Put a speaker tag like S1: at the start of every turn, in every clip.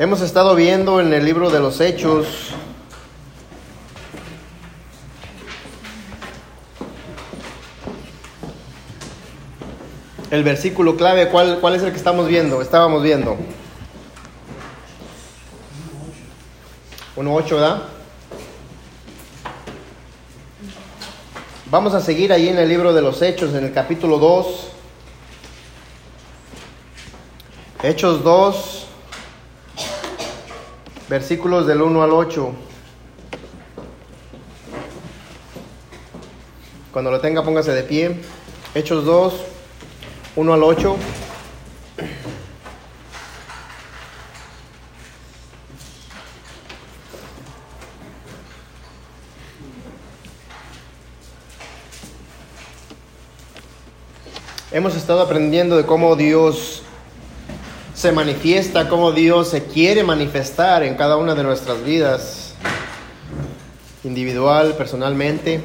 S1: Hemos estado viendo en el libro de los Hechos el versículo clave. ¿Cuál, ¿Cuál es el que estamos viendo? Estábamos viendo. 1.8, ¿verdad? Vamos a seguir ahí en el libro de los Hechos, en el capítulo 2. Hechos 2, versículos del 1 al 8. Cuando lo tenga, póngase de pie. Hechos 2, 1 al 8. Hemos estado aprendiendo de cómo Dios se manifiesta, cómo Dios se quiere manifestar en cada una de nuestras vidas, individual, personalmente.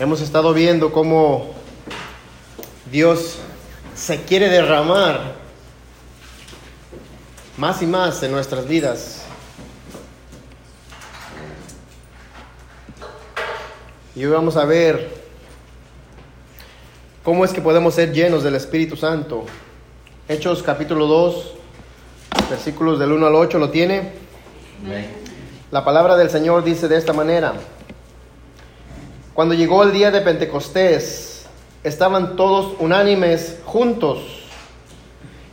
S1: Hemos estado viendo cómo Dios se quiere derramar más y más en nuestras vidas. Y hoy vamos a ver cómo es que podemos ser llenos del Espíritu Santo. Hechos capítulo 2, versículos del 1 al 8, ¿lo tiene? La palabra del Señor dice de esta manera. Cuando llegó el día de Pentecostés, estaban todos unánimes juntos.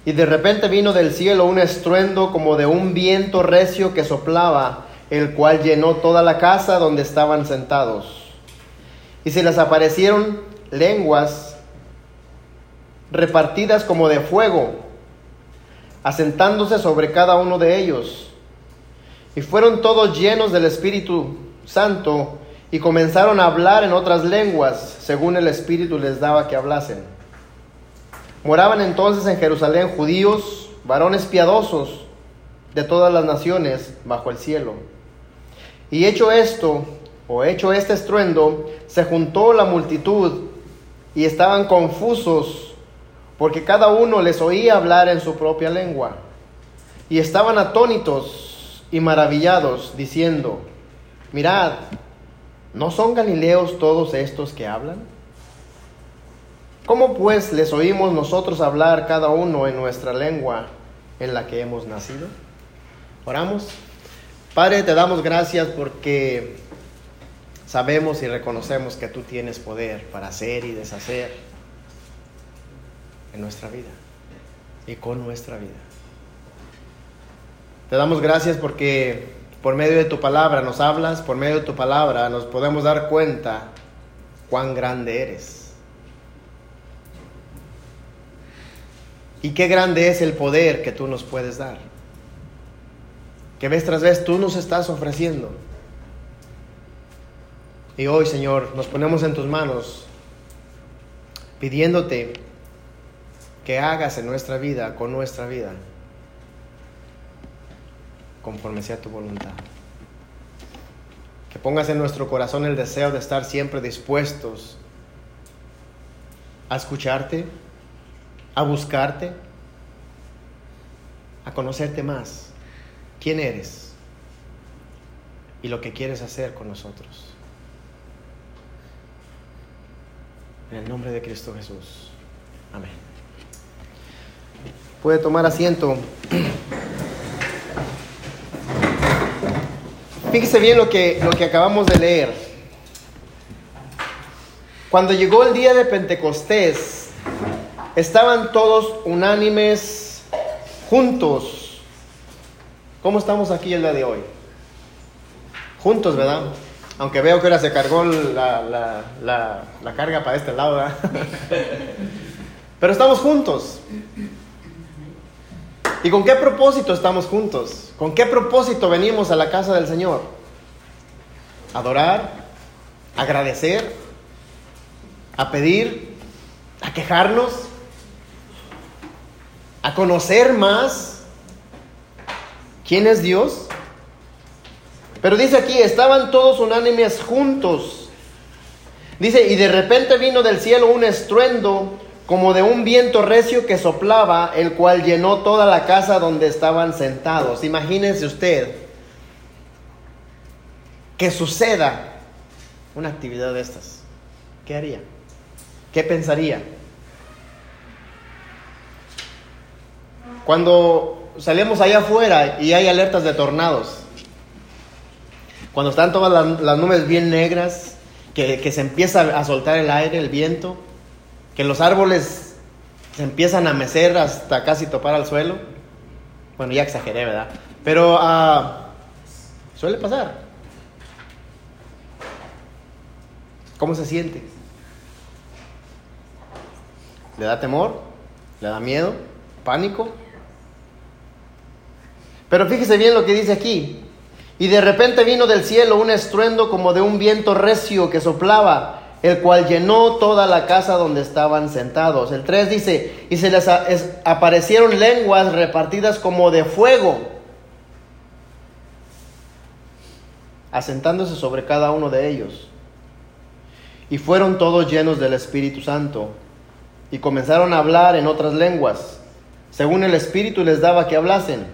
S1: Y de repente vino del cielo un estruendo como de un viento recio que soplaba, el cual llenó toda la casa donde estaban sentados. Y se les aparecieron lenguas repartidas como de fuego, asentándose sobre cada uno de ellos. Y fueron todos llenos del Espíritu Santo y comenzaron a hablar en otras lenguas, según el Espíritu les daba que hablasen. Moraban entonces en Jerusalén judíos, varones piadosos de todas las naciones bajo el cielo. Y hecho esto, o hecho este estruendo, se juntó la multitud y estaban confusos porque cada uno les oía hablar en su propia lengua. Y estaban atónitos y maravillados, diciendo, mirad, ¿no son galileos todos estos que hablan? ¿Cómo pues les oímos nosotros hablar cada uno en nuestra lengua en la que hemos nacido? Oramos. Padre, te damos gracias porque sabemos y reconocemos que tú tienes poder para hacer y deshacer en nuestra vida y con nuestra vida. Te damos gracias porque por medio de tu palabra nos hablas, por medio de tu palabra nos podemos dar cuenta cuán grande eres. Y qué grande es el poder que tú nos puedes dar. Que vez tras vez tú nos estás ofreciendo. Y hoy, Señor, nos ponemos en tus manos pidiéndote que hagas en nuestra vida, con nuestra vida, conforme sea tu voluntad. Que pongas en nuestro corazón el deseo de estar siempre dispuestos a escucharte, a buscarte, a conocerte más, quién eres y lo que quieres hacer con nosotros. En el nombre de Cristo Jesús. Amén. Puede tomar asiento. Fíjese bien lo que, lo que acabamos de leer. Cuando llegó el día de Pentecostés, estaban todos unánimes juntos. ¿Cómo estamos aquí el día de hoy? Juntos, ¿verdad? Aunque veo que ahora se cargó la, la carga para este lado, ¿verdad? Pero estamos juntos. ¿Y con qué propósito estamos juntos? ¿Con qué propósito venimos a la casa del Señor? Adorar, agradecer, a pedir, a quejarnos, a conocer más quién es Dios. Pero dice aquí, estaban todos unánimes juntos. Dice, y de repente vino del cielo un estruendo como de un viento recio que soplaba, el cual llenó toda la casa donde estaban sentados. Imagínense usted que suceda una actividad de estas. ¿Qué haría? ¿Qué pensaría? Cuando salimos allá afuera y hay alertas de tornados, cuando están todas las, nubes bien negras, que, que se empieza a soltar el aire, el viento, que los árboles se empiezan a mecer hasta casi topar al suelo. Bueno, ya exageré, ¿verdad? Pero ah, suele pasar. ¿Cómo se siente? ¿Le da temor? ¿Le da miedo? ¿Pánico? Pero fíjese bien lo que dice aquí. Y de repente vino del cielo un estruendo como de un viento recio que soplaba el cual llenó toda la casa donde estaban sentados. El 3 dice, y se les aparecieron lenguas repartidas como de fuego, asentándose sobre cada uno de ellos. Y fueron todos llenos del Espíritu Santo, y comenzaron a hablar en otras lenguas, según el Espíritu les daba que hablasen.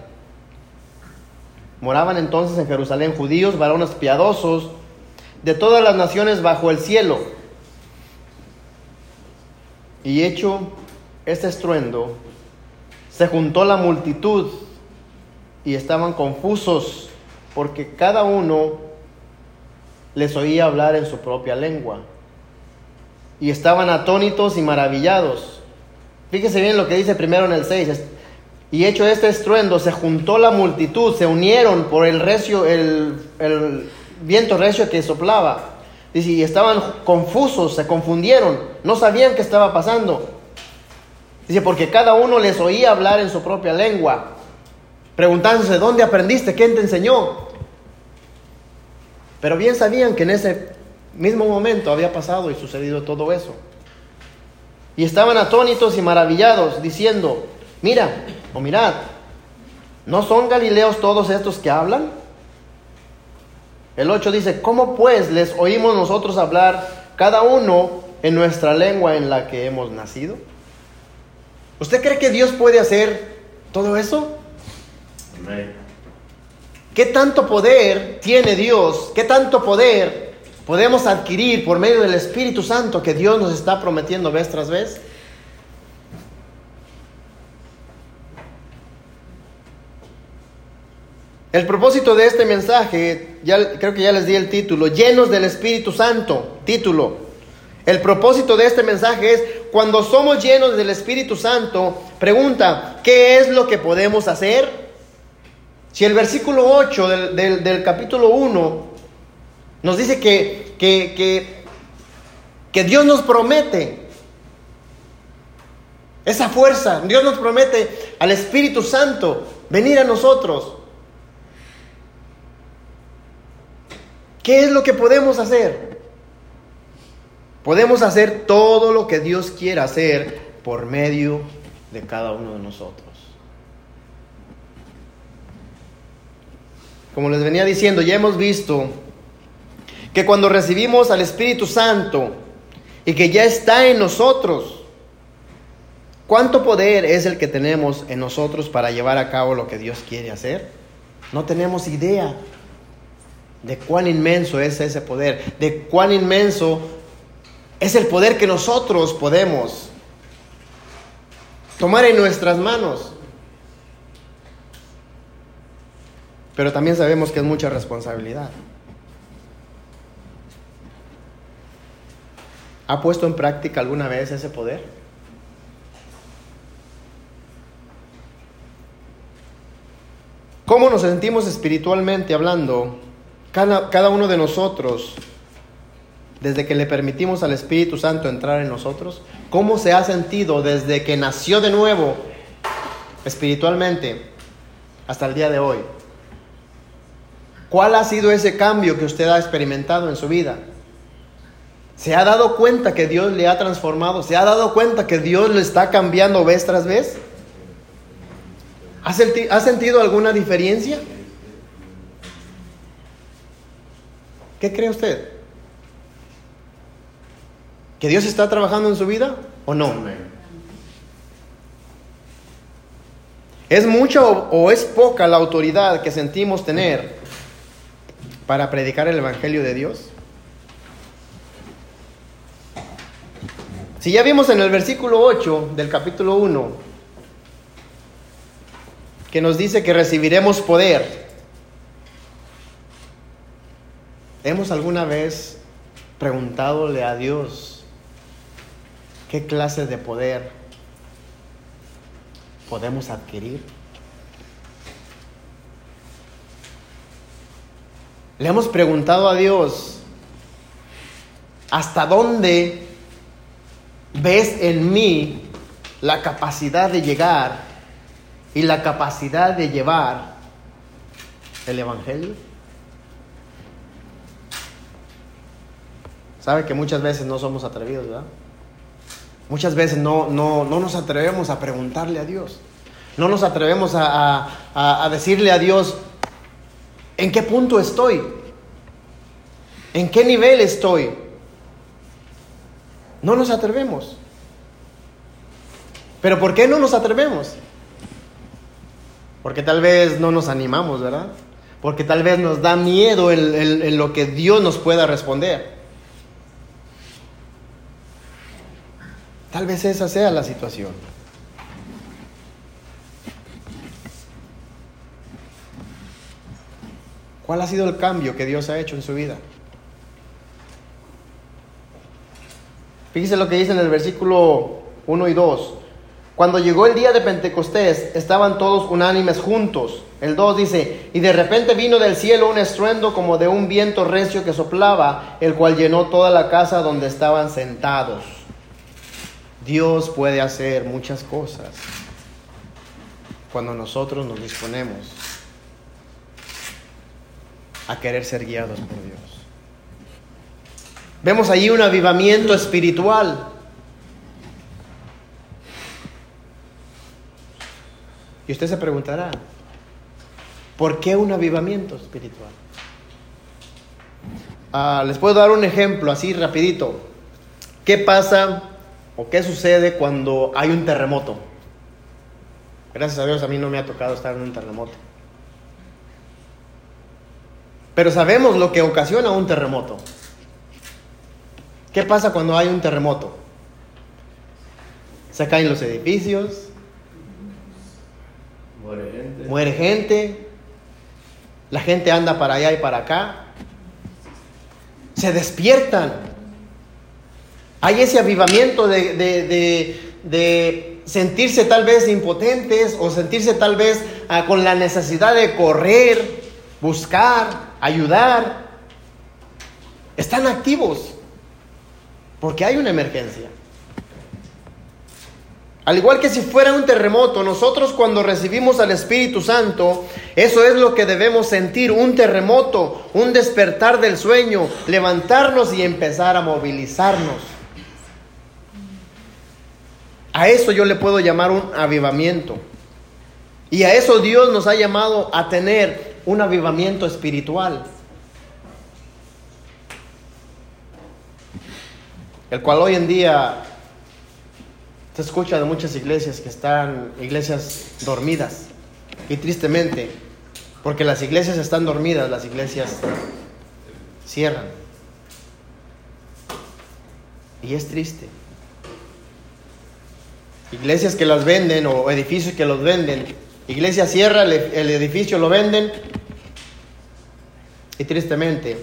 S1: Moraban entonces en Jerusalén judíos, varones piadosos, de todas las naciones bajo el cielo. Y hecho este estruendo, se juntó la multitud y estaban confusos porque cada uno les oía hablar en su propia lengua. Y estaban atónitos y maravillados. Fíjese bien lo que dice primero en el 6. Y hecho este estruendo, se juntó la multitud, se unieron por el recio, el, el viento recio que soplaba Dice, y estaban confusos, se confundieron, no sabían qué estaba pasando. Dice, porque cada uno les oía hablar en su propia lengua, preguntándose, ¿dónde aprendiste? ¿Quién te enseñó? Pero bien sabían que en ese mismo momento había pasado y sucedido todo eso. Y estaban atónitos y maravillados, diciendo, mira, o mirad, ¿no son galileos todos estos que hablan? El 8 dice, ¿cómo pues les oímos nosotros hablar cada uno en nuestra lengua en la que hemos nacido? ¿Usted cree que Dios puede hacer todo eso? ¿Qué tanto poder tiene Dios? ¿Qué tanto poder podemos adquirir por medio del Espíritu Santo que Dios nos está prometiendo vez tras vez? El propósito de este mensaje, ya, creo que ya les di el título, llenos del Espíritu Santo, título. El propósito de este mensaje es, cuando somos llenos del Espíritu Santo, pregunta, ¿qué es lo que podemos hacer? Si el versículo 8 del, del, capítulo 1 nos dice que, que, que, que Dios nos promete esa fuerza, Dios nos promete al Espíritu Santo venir a nosotros. ¿Qué es lo que podemos hacer? Podemos hacer todo lo que Dios quiera hacer por medio de cada uno de nosotros. Como les venía diciendo, ya hemos visto que cuando recibimos al Espíritu Santo y que ya está en nosotros, ¿cuánto poder es el que tenemos en nosotros para llevar a cabo lo que Dios quiere hacer? No tenemos idea de cuán inmenso es ese poder, de cuán inmenso es el poder que nosotros podemos tomar en nuestras manos. Pero también sabemos que es mucha responsabilidad. ¿Ha puesto en práctica alguna vez ese poder? ¿Cómo nos sentimos espiritualmente hablando cada, uno de nosotros, desde que le permitimos al Espíritu Santo entrar en nosotros, ¿cómo se ha sentido desde que nació de nuevo espiritualmente hasta el día de hoy? ¿Cuál ha sido ese cambio que usted ha experimentado en su vida? ¿Se ha dado cuenta que Dios le ha transformado? ¿Se ha dado cuenta que Dios le está cambiando vez tras vez? ¿Ha, sentido alguna diferencia? ¿Qué cree usted? ¿Que Dios está trabajando en su vida o no? ¿Es mucha o, es poca la autoridad que sentimos tener para predicar el Evangelio de Dios? Si ya vimos en el versículo 8 del capítulo 1 que nos dice que recibiremos poder, ¿hemos alguna vez preguntadole a Dios qué clase de poder podemos adquirir? Le hemos preguntado a Dios, ¿hasta dónde ves en mí la capacidad de llegar y la capacidad de llevar el Evangelio? Sabe que muchas veces no somos atrevidos, ¿verdad? Muchas veces no, no, no nos atrevemos a preguntarle a Dios. No nos atrevemos a, a, a decirle a Dios, ¿en qué punto estoy? ¿En qué nivel estoy? No nos atrevemos. ¿Pero por qué no nos atrevemos? Porque tal vez no nos animamos, ¿verdad? Porque tal vez nos da miedo en, lo que Dios nos pueda responder. Tal vez esa sea la situación. ¿Cuál ha sido el cambio que Dios ha hecho en su vida? Fíjese lo que dice en el versículo 1 y 2. Cuando llegó el día de Pentecostés, estaban todos unánimes juntos. El 2 dice, y de repente vino del cielo un estruendo como de un viento recio que soplaba, el cual llenó toda la casa donde estaban sentados. Dios puede hacer muchas cosas cuando nosotros nos disponemos a querer ser guiados por Dios. Vemos allí un avivamiento espiritual. Y usted se preguntará, ¿por qué un avivamiento espiritual? Ah, les puedo dar un ejemplo así rapidito. ¿Qué pasa o qué sucede cuando hay un terremoto? Gracias a Dios a mí no me ha tocado estar en un terremoto. Pero sabemos lo que ocasiona un terremoto. ¿Qué pasa cuando hay un terremoto? Se caen los edificios.
S2: Muere gente.
S1: Muere gente. La gente anda para allá y para acá. Se despiertan. Hay ese avivamiento de, de, de, sentirse tal vez impotentes o sentirse tal vez ah, con la necesidad de correr, buscar, ayudar. Están activos. Porque hay una emergencia. Al igual que si fuera un terremoto, nosotros cuando recibimos al Espíritu Santo, eso es lo que debemos sentir, un terremoto, un despertar del sueño, levantarnos y empezar a movilizarnos. A eso yo le puedo llamar un avivamiento. Y a eso Dios nos ha llamado a tener un avivamiento espiritual. el cual hoy en día se escucha de muchas iglesias que están iglesias dormidas. Y tristemente, porque las iglesias están dormidas, las iglesias cierran. Y es triste. Iglesias que las venden o edificios que los venden. Iglesia cierra, el, edificio lo venden. Y tristemente,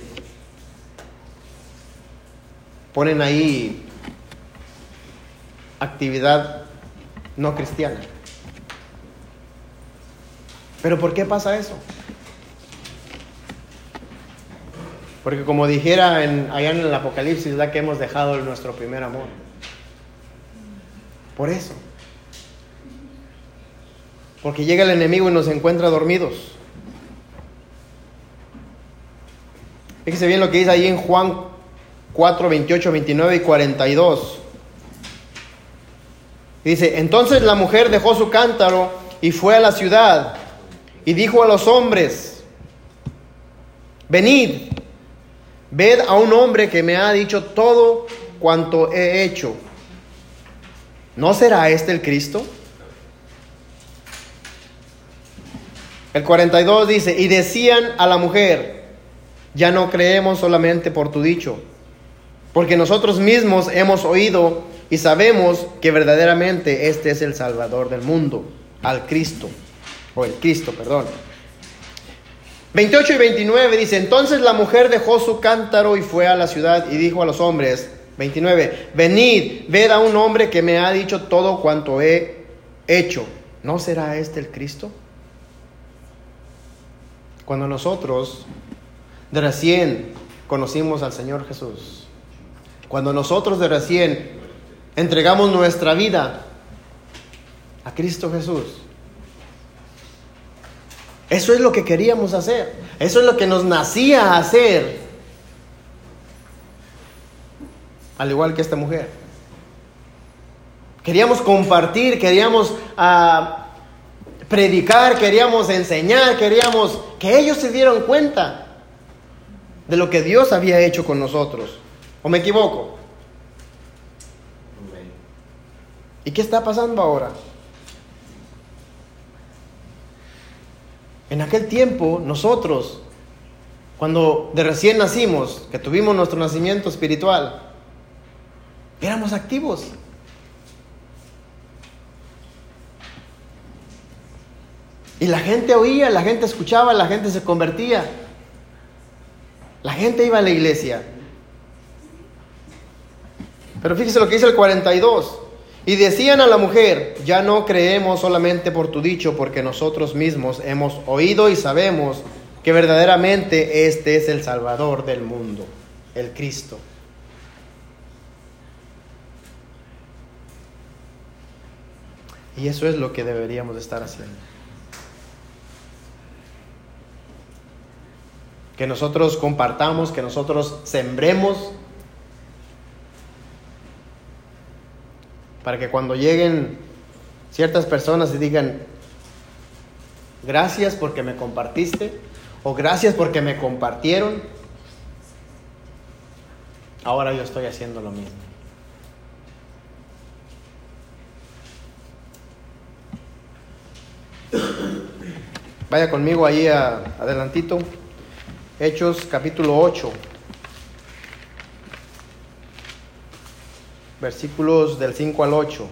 S1: ponen ahí actividad no cristiana. Pero ¿por qué pasa eso? Porque como dijera en, allá en el Apocalipsis, la que hemos dejado nuestro primer amor. Por eso. Porque llega el enemigo y nos encuentra dormidos. Fíjese bien lo que dice ahí en Juan 4, 28, 29 y 42. Dice, entonces la mujer dejó su cántaro y fue a la ciudad y dijo a los hombres, venid, ved a un hombre que me ha dicho todo cuanto he hecho. ¿No será este el Cristo? El 42 dice, y decían a la mujer, ya no creemos solamente por tu dicho, porque nosotros mismos hemos oído y sabemos que verdaderamente este es el Salvador del mundo, al Cristo, o el Cristo, perdón. 28 y 29 dice, entonces la mujer dejó su cántaro y fue a la ciudad y dijo a los hombres, 29, venid, ved a un hombre que me ha dicho todo cuanto he hecho. ¿No será este el Cristo? Cuando nosotros de recién conocimos al Señor Jesús, cuando nosotros de recién entregamos nuestra vida a Cristo Jesús, eso es lo que queríamos hacer, eso es lo que nos nacía hacer, al igual que esta mujer. Queríamos compartir, queríamos ah, predicar, queríamos enseñar, queríamos que ellos se dieran cuenta de lo que Dios había hecho con nosotros. ¿O me equivoco? ¿Y qué está pasando ahora? En aquel tiempo, nosotros, cuando de recién nacimos, que tuvimos nuestro nacimiento espiritual, éramos activos. Y la gente oía, la gente escuchaba, la gente se convertía. La gente iba a la iglesia. Pero fíjese lo que dice el 42. Y decían a la mujer, ya no creemos solamente por tu dicho, porque nosotros mismos hemos oído y sabemos que verdaderamente este es el Salvador del mundo, el Cristo. Y eso es lo que deberíamos estar haciendo. que nosotros compartamos, que nosotros sembremos, para que cuando lleguen ciertas personas y digan, gracias porque me compartiste, o gracias porque me compartieron, ahora yo estoy haciendo lo mismo. Vaya conmigo ahí adelantito. Hechos capítulo 8, versículos del 5 al 8.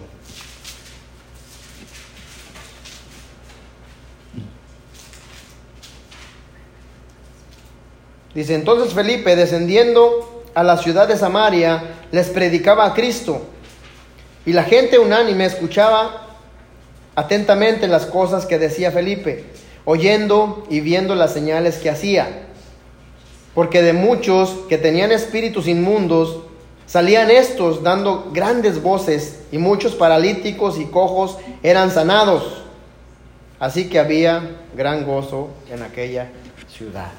S1: Dice, entonces Felipe, descendiendo a la ciudad de Samaria, les predicaba a Cristo, y la gente unánime escuchaba atentamente las cosas que decía Felipe, oyendo y viendo las señales que hacía porque de muchos que tenían espíritus inmundos salían estos dando grandes voces y muchos paralíticos y cojos eran sanados. Así que había gran gozo en aquella ciudad.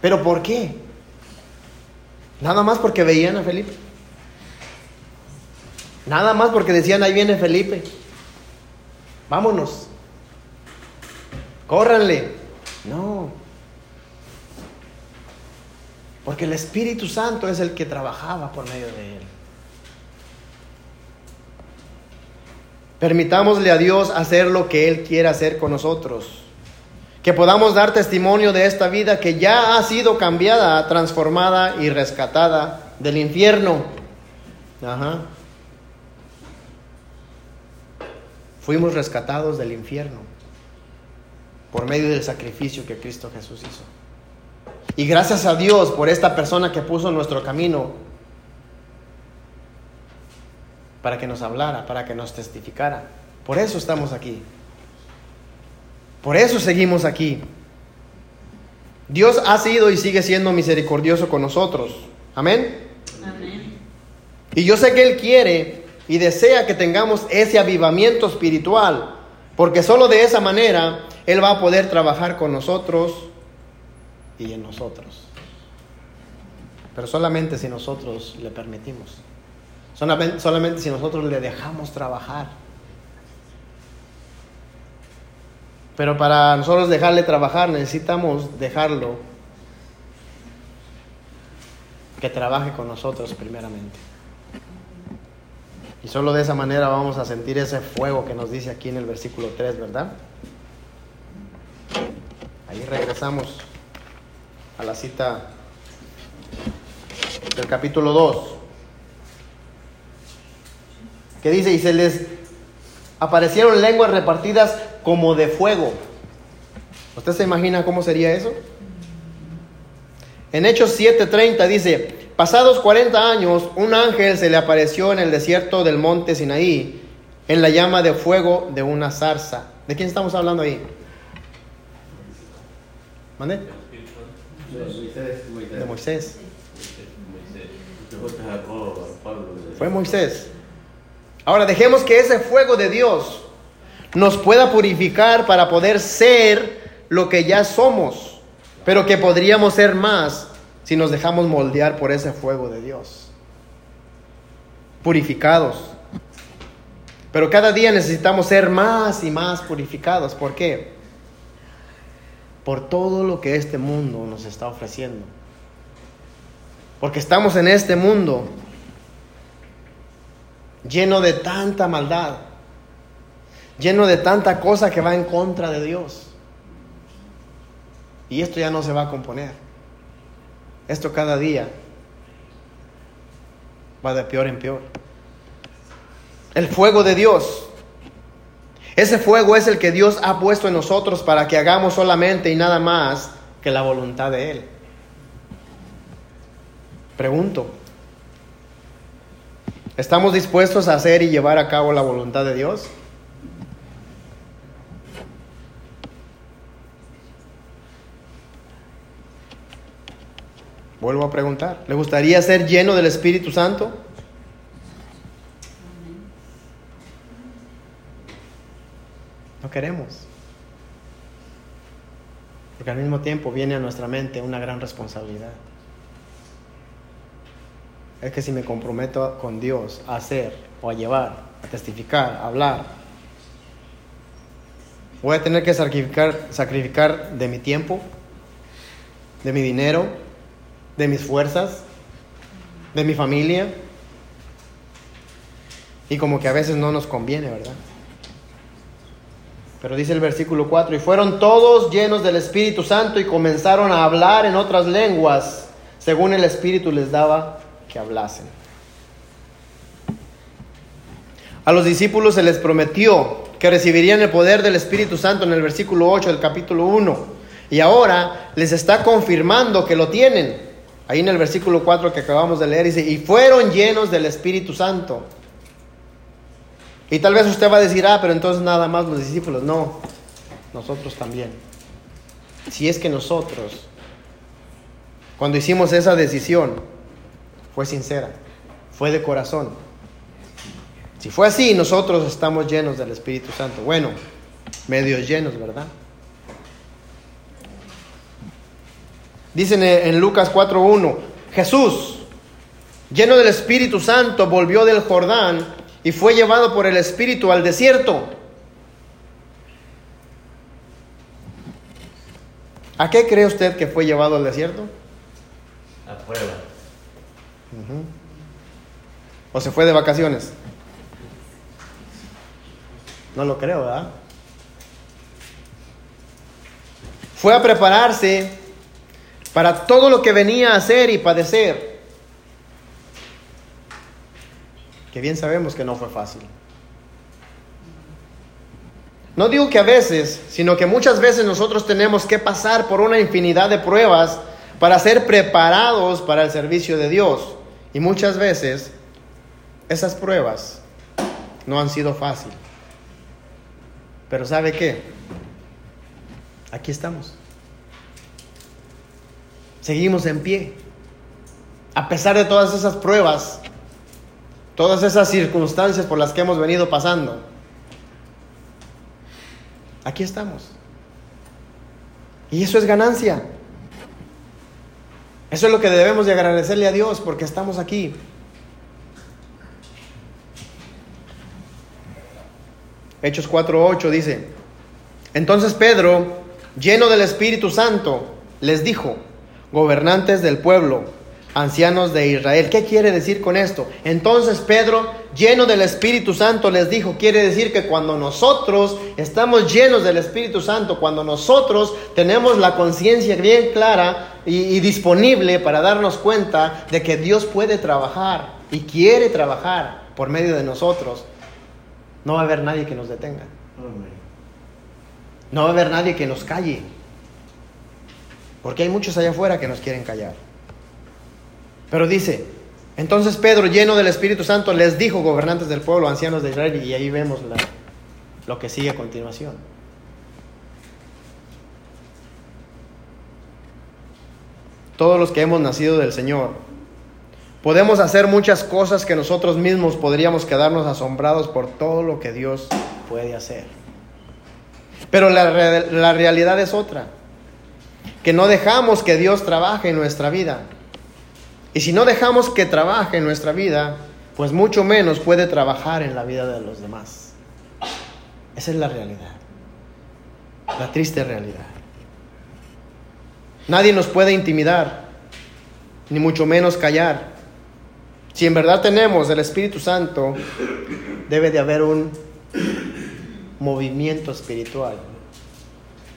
S1: ¿Pero por qué? Nada más porque veían a Felipe. Nada más porque decían, ahí viene Felipe. Vámonos. Córranle. No, porque el Espíritu Santo es el que trabajaba por medio de él. Permitámosle a Dios hacer lo que Él quiere hacer con nosotros. Que podamos dar testimonio de esta vida que ya ha sido cambiada, transformada y rescatada del infierno. Ajá. Fuimos rescatados del infierno por medio del sacrificio que Cristo Jesús hizo. Y gracias a Dios por esta persona que puso en nuestro camino para que nos hablara, para que nos testificara. Por eso estamos aquí. Por eso seguimos aquí. Dios ha sido y sigue siendo misericordioso con nosotros. Amén. Amén. Y yo sé que Él quiere y desea que tengamos ese avivamiento espiritual, porque solo de esa manera Él va a poder trabajar con nosotros y en nosotros. Pero solamente si nosotros le permitimos. Solamente, si nosotros le dejamos trabajar. Pero para nosotros dejarle trabajar necesitamos dejarlo que trabaje con nosotros primeramente. Y solo de esa manera vamos a sentir ese fuego que nos dice aquí en el versículo 3, ¿verdad? regresamos a la cita del capítulo 2, que dice, y se les aparecieron lenguas repartidas como de fuego. ¿Usted se imagina cómo sería eso? En Hechos 7:30 dice, pasados 40 años, un ángel se le apareció en el desierto del monte Sinaí, en la llama de fuego de una zarza. ¿De quién estamos hablando ahí? ¿Mande? De Moisés. Fue Moisés. Ahora dejemos que ese fuego de Dios nos pueda purificar para poder ser lo que ya somos, pero que podríamos ser más si nos dejamos moldear por ese fuego de Dios. Purificados. Pero cada día necesitamos ser más y más purificados. ¿Por qué? Por todo lo que este mundo nos está ofreciendo. Porque estamos en este mundo lleno de tanta maldad, lleno de tanta cosa que va en contra de Dios. Y esto ya no se va a componer. Esto cada día va de peor en peor. El fuego de Dios. Ese fuego es el que Dios ha puesto en nosotros para que hagamos solamente y nada más que la voluntad de Él. Pregunto, ¿estamos dispuestos a hacer y llevar a cabo la voluntad de Dios? Vuelvo a preguntar, ¿le gustaría ser lleno del Espíritu Santo? No queremos. Porque al mismo tiempo viene a nuestra mente una gran responsabilidad. Es que si me comprometo con Dios a hacer o a llevar, a testificar, a hablar, voy a tener que sacrificar, de mi tiempo, de mi dinero, de mis fuerzas, de mi familia. Y como que a veces no nos conviene, ¿verdad? Pero dice el versículo 4, y fueron todos llenos del Espíritu Santo y comenzaron a hablar en otras lenguas, según el Espíritu les daba que hablasen. A los discípulos se les prometió que recibirían el poder del Espíritu Santo en el versículo 8 del capítulo 1. Y ahora les está confirmando que lo tienen. Ahí en el versículo 4 que acabamos de leer dice, y fueron llenos del Espíritu Santo. Y tal vez usted va a decir, ah, pero entonces nada más los discípulos. No, nosotros también. Si es que nosotros, cuando hicimos esa decisión, fue sincera, fue de corazón. Si fue así, nosotros estamos llenos del Espíritu Santo. Bueno, medio llenos, ¿verdad? Dicen en Lucas 4.1, Jesús, lleno del Espíritu Santo, volvió del Jordán y fue llevado por el Espíritu al desierto. ¿A qué cree usted que fue llevado al desierto?
S2: A prueba.
S1: ¿O se fue de vacaciones? No lo creo, ¿verdad? Fue a prepararse para todo lo que venía a hacer y padecer. Que bien sabemos que no fue fácil. No digo que a veces, sino que muchas veces nosotros tenemos que pasar por una infinidad de pruebas para ser preparados para el servicio de Dios. Y muchas veces esas pruebas no han sido fáciles. Pero ¿sabe qué? Aquí estamos seguimos en pie. A pesar de todas esas pruebas, todas esas circunstancias por las que hemos venido pasando, aquí estamos. Y eso es ganancia. Eso es lo que debemos de agradecerle a Dios porque estamos aquí. Hechos 4:8 dice, entonces Pedro, lleno del Espíritu Santo, les dijo, gobernantes del pueblo, ancianos de Israel. ¿Qué quiere decir con esto? Entonces Pedro, lleno del Espíritu Santo, les dijo, quiere decir que cuando nosotros estamos llenos del Espíritu Santo, cuando nosotros tenemos la conciencia bien clara y, y, disponible para darnos cuenta de que Dios puede trabajar y quiere trabajar por medio de nosotros, no va a haber nadie que nos detenga. No va a haber nadie que nos calle. Porque hay muchos allá afuera que nos quieren callar. Pero dice, entonces Pedro, lleno del Espíritu Santo, les dijo, gobernantes del pueblo, ancianos de Israel, y ahí vemos lo que sigue a continuación. Todos los que hemos nacido del Señor, podemos hacer muchas cosas que nosotros mismos podríamos quedarnos asombrados por todo lo que Dios puede hacer. Pero la realidad es otra, que no dejamos que Dios trabaje en nuestra vida. Y si no dejamos que trabaje en nuestra vida, pues mucho menos puede trabajar en la vida de los demás. Esa es la realidad, la triste realidad. Nadie nos puede intimidar, ni mucho menos callar. Si en verdad tenemos el Espíritu Santo, debe de haber un movimiento espiritual,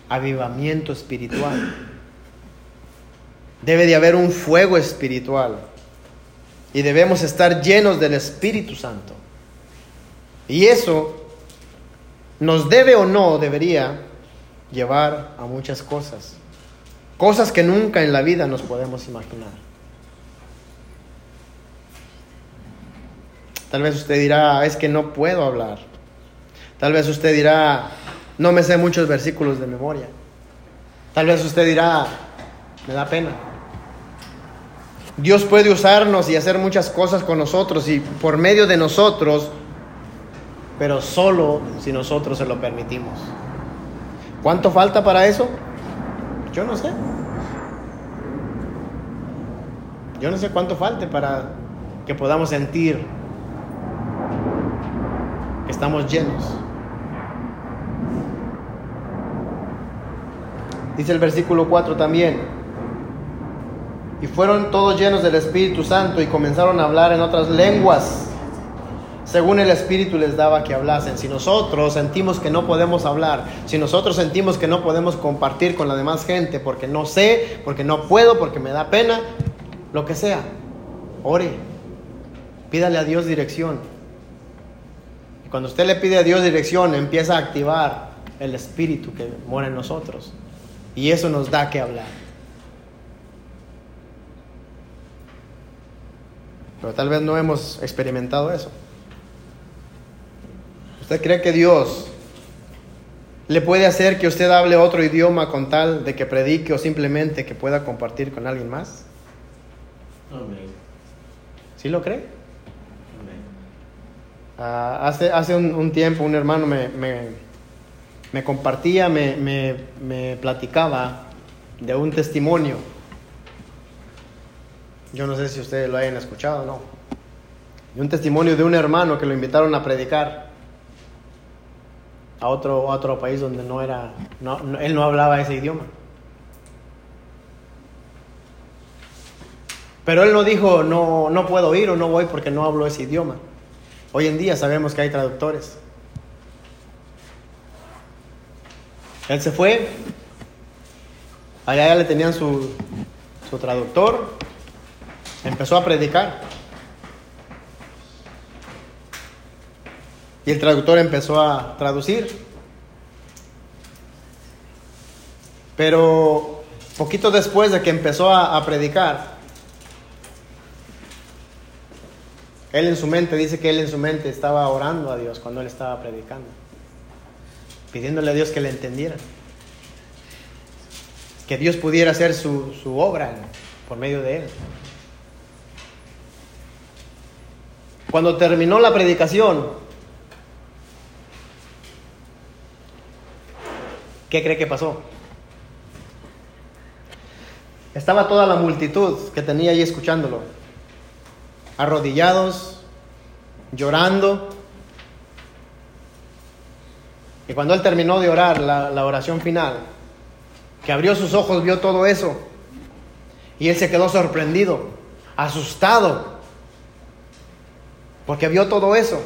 S1: avivamiento espiritual. Debe de haber un fuego espiritual. Y debemos estar llenos del Espíritu Santo. Y eso nos debe o no debería llevar a muchas cosas. Cosas que nunca en la vida nos podemos imaginar. Tal vez usted dirá, es que no puedo hablar. Tal vez usted dirá, no me sé muchos versículos de memoria. Tal vez usted dirá, me da pena. Dios puede usarnos y hacer muchas cosas con nosotros y por medio de nosotros, pero solo si nosotros se lo permitimos. ¿Cuánto falta para eso? Yo no sé. Yo no sé cuánto falte para que podamos sentir que estamos llenos. Dice el versículo 4 también. Y fueron todos llenos del Espíritu Santo y comenzaron a hablar en otras lenguas, según el Espíritu les daba que hablasen. Si nosotros sentimos que no podemos hablar, si nosotros sentimos que no podemos compartir con la demás gente porque no sé, porque no puedo, porque me da pena, lo que sea, ore, pídale a Dios dirección. Y cuando usted le pide a Dios dirección, empieza a activar el Espíritu que mora en nosotros. Y eso nos da que hablar. Pero tal vez no hemos experimentado eso. ¿Usted cree que Dios le puede hacer que usted hable otro idioma con tal de que predique o simplemente que pueda compartir con alguien más?
S2: Amén.
S1: ¿Sí lo cree?
S2: Amén.
S1: Ah, hace hace un, un, tiempo un hermano me, me, me compartía, me, me, me platicaba de un testimonio yo no sé si ustedes lo hayan escuchado o no. Y un testimonio de un hermano que lo invitaron a predicar a otro, otro país donde no era, no, él no hablaba ese idioma. Pero él no dijo, no, no puedo ir o no voy porque no hablo ese idioma. Hoy en día sabemos que hay traductores. Él se fue, allá ya le tenían su, su traductor, empezó a predicar. Y el traductor empezó a traducir. Pero poquito después de que empezó a, predicar, él en su mente, dice que él en su mente estaba orando a Dios cuando él estaba predicando, pidiéndole a Dios que le entendiera, que Dios pudiera hacer su, su obra por medio de él. Cuando terminó la predicación, ¿qué cree que pasó? Estaba toda la multitud que tenía ahí escuchándolo, arrodillados, llorando. Y cuando él terminó de orar la, la, oración final, que abrió sus ojos, vio todo eso, y él se quedó sorprendido. asustado, porque vio todo eso.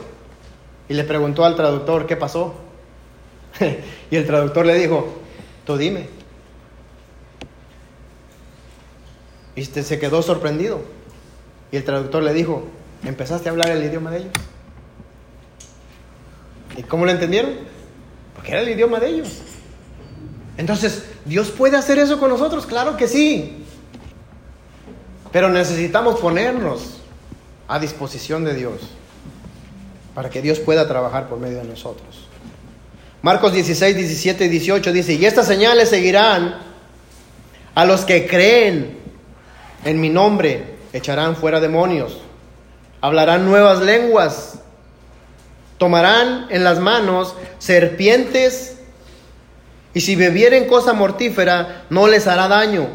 S1: Y le preguntó al traductor, ¿qué pasó? y el traductor le dijo, tú dime. Y se quedó sorprendido. Y el traductor le dijo, ¿empezaste a hablar el idioma de ellos? ¿Y cómo lo entendieron? Porque era el idioma de ellos. Entonces, ¿Dios puede hacer eso con nosotros? Claro que sí. Pero necesitamos ponernos a disposición de Dios para que Dios pueda trabajar por medio de nosotros. Marcos 16, 17 y 18 dice, y estas señales seguirán a los que creen en mi nombre, echarán fuera demonios, hablarán nuevas lenguas, tomarán en las manos serpientes y si bebieren cosa mortífera no les hará daño.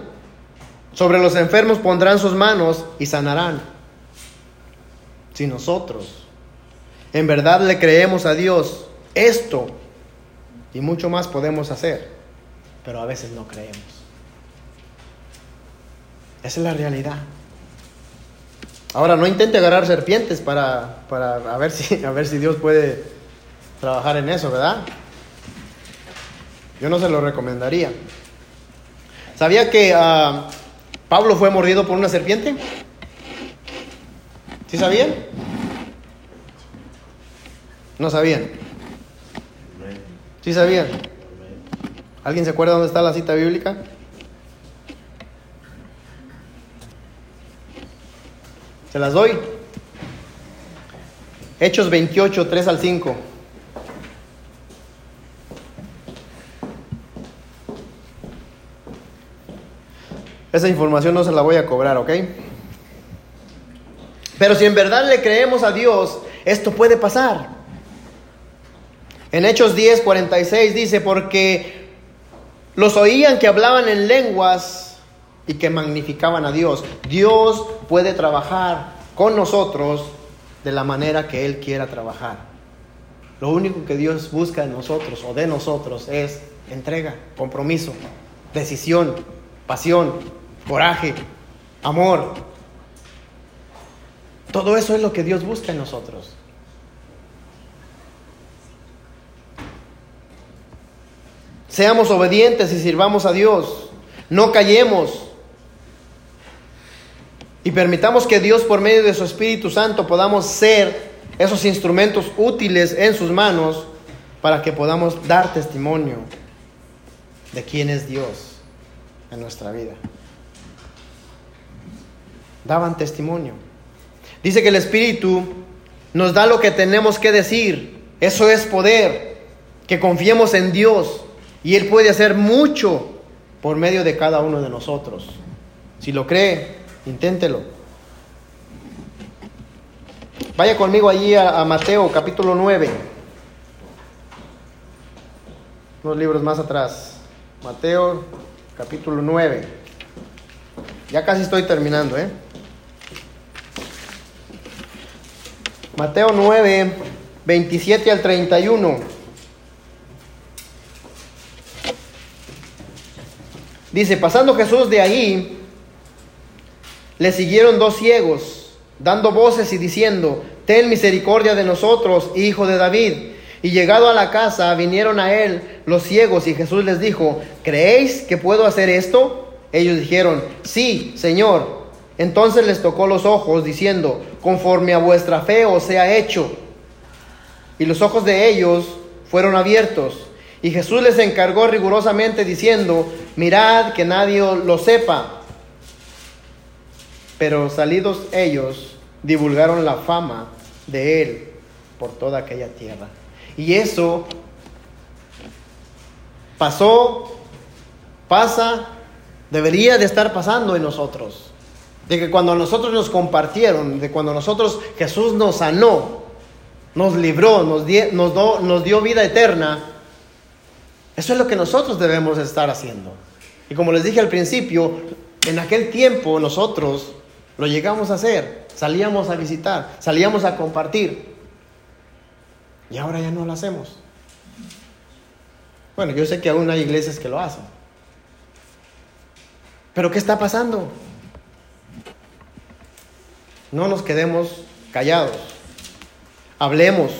S1: Sobre los enfermos pondrán sus manos y sanarán. Si nosotros en verdad le creemos a Dios, esto y mucho más podemos hacer, pero a veces no creemos. Esa es la realidad. Ahora, no intente agarrar serpientes para, para a, ver si, a ver si Dios puede trabajar en eso, ¿verdad? Yo no se lo recomendaría. ¿Sabía que ah, Pablo fue mordido por una serpiente? ¿Sí sabían? No sabían. ¿Sí sabían? ¿Alguien se acuerda dónde está la cita bíblica? Se las doy. Hechos 28, 3 al 5. Esa información no se la voy a cobrar, ¿ok? Pero si en verdad le creemos a Dios, esto puede pasar. En Hechos 10, 46 dice, porque los oían que hablaban en lenguas y que magnificaban a Dios. Dios puede trabajar con nosotros de la manera que Él quiera trabajar. Lo único que Dios busca de nosotros o de nosotros es entrega, compromiso, decisión, pasión, coraje, amor. Todo eso es lo que Dios busca en nosotros. Seamos obedientes y sirvamos a Dios. No callemos. Y permitamos que Dios por medio de su Espíritu Santo podamos ser esos instrumentos útiles en sus manos para que podamos dar testimonio de quién es Dios en nuestra vida daban testimonio. Dice que el Espíritu nos da lo que tenemos que decir. Eso es poder. Que confiemos en Dios y Él puede hacer mucho por medio de cada uno de nosotros. Si lo cree, inténtelo. Vaya conmigo allí a, Mateo capítulo 9. Unos libros más atrás. Mateo capítulo 9. Ya casi estoy terminando, ¿eh? Mateo 9, 27 al 31. Dice, pasando Jesús de ahí, le siguieron dos ciegos, dando voces y diciendo, ten misericordia de nosotros, hijo de David. Y llegado a la casa, vinieron a él los ciegos y Jesús les dijo, ¿creéis que puedo hacer esto? Ellos dijeron, sí, Señor. Entonces les tocó los ojos, diciendo, conforme a vuestra fe os sea hecho. Y los ojos de ellos fueron abiertos. Y Jesús les encargó rigurosamente, diciendo, mirad que nadie lo sepa. Pero salidos ellos, divulgaron la fama de él por toda aquella tierra. Y eso pasó, pasa, debería de estar pasando en nosotros. De que cuando nosotros nos compartieron, de cuando nosotros Jesús nos sanó, nos libró, nos, nos, nos dio vida eterna, eso es lo que nosotros debemos estar haciendo. Y como les dije al principio, en aquel tiempo nosotros lo llegamos a hacer, salíamos a visitar, salíamos a compartir. Y ahora ya no lo hacemos. Bueno, yo sé que aún hay iglesias que lo hacen. Pero ¿qué está pasando? No nos quedemos callados. Hablemos.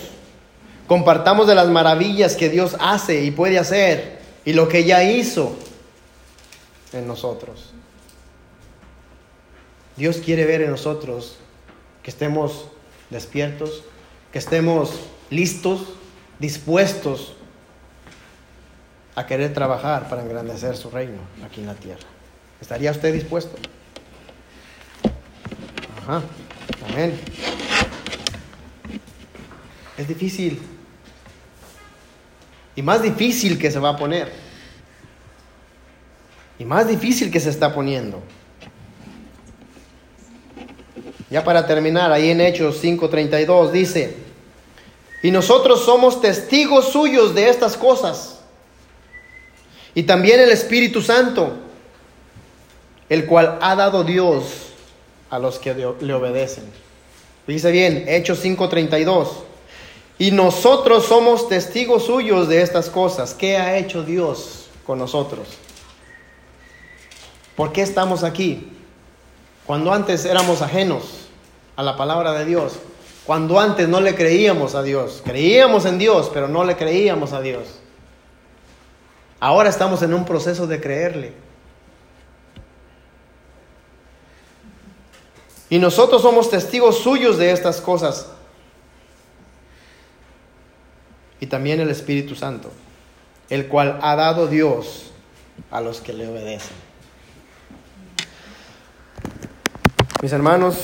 S1: Compartamos de las maravillas que Dios hace y puede hacer y lo que ya hizo en nosotros. Dios quiere ver en nosotros que estemos despiertos, que estemos listos, dispuestos a querer trabajar para engrandecer su reino aquí en la tierra. ¿Estaría usted dispuesto? Ajá. Amén. Es difícil. Y más difícil que se va a poner. Y más difícil que se está poniendo. Ya para terminar, ahí en Hechos 5:32 dice, y nosotros somos testigos suyos de estas cosas. Y también el Espíritu Santo, el cual ha dado Dios a los que le obedecen. Dice bien, Hechos 5:32. Y nosotros somos testigos suyos de estas cosas. ¿Qué ha hecho Dios con nosotros? ¿Por qué estamos aquí? Cuando antes éramos ajenos a la palabra de Dios. Cuando antes no le creíamos a Dios. Creíamos en Dios, pero no le creíamos a Dios. Ahora estamos en un proceso de creerle. Y nosotros somos testigos suyos de estas cosas. Y también el Espíritu Santo, el cual ha dado Dios a los que le obedecen. Mis hermanos,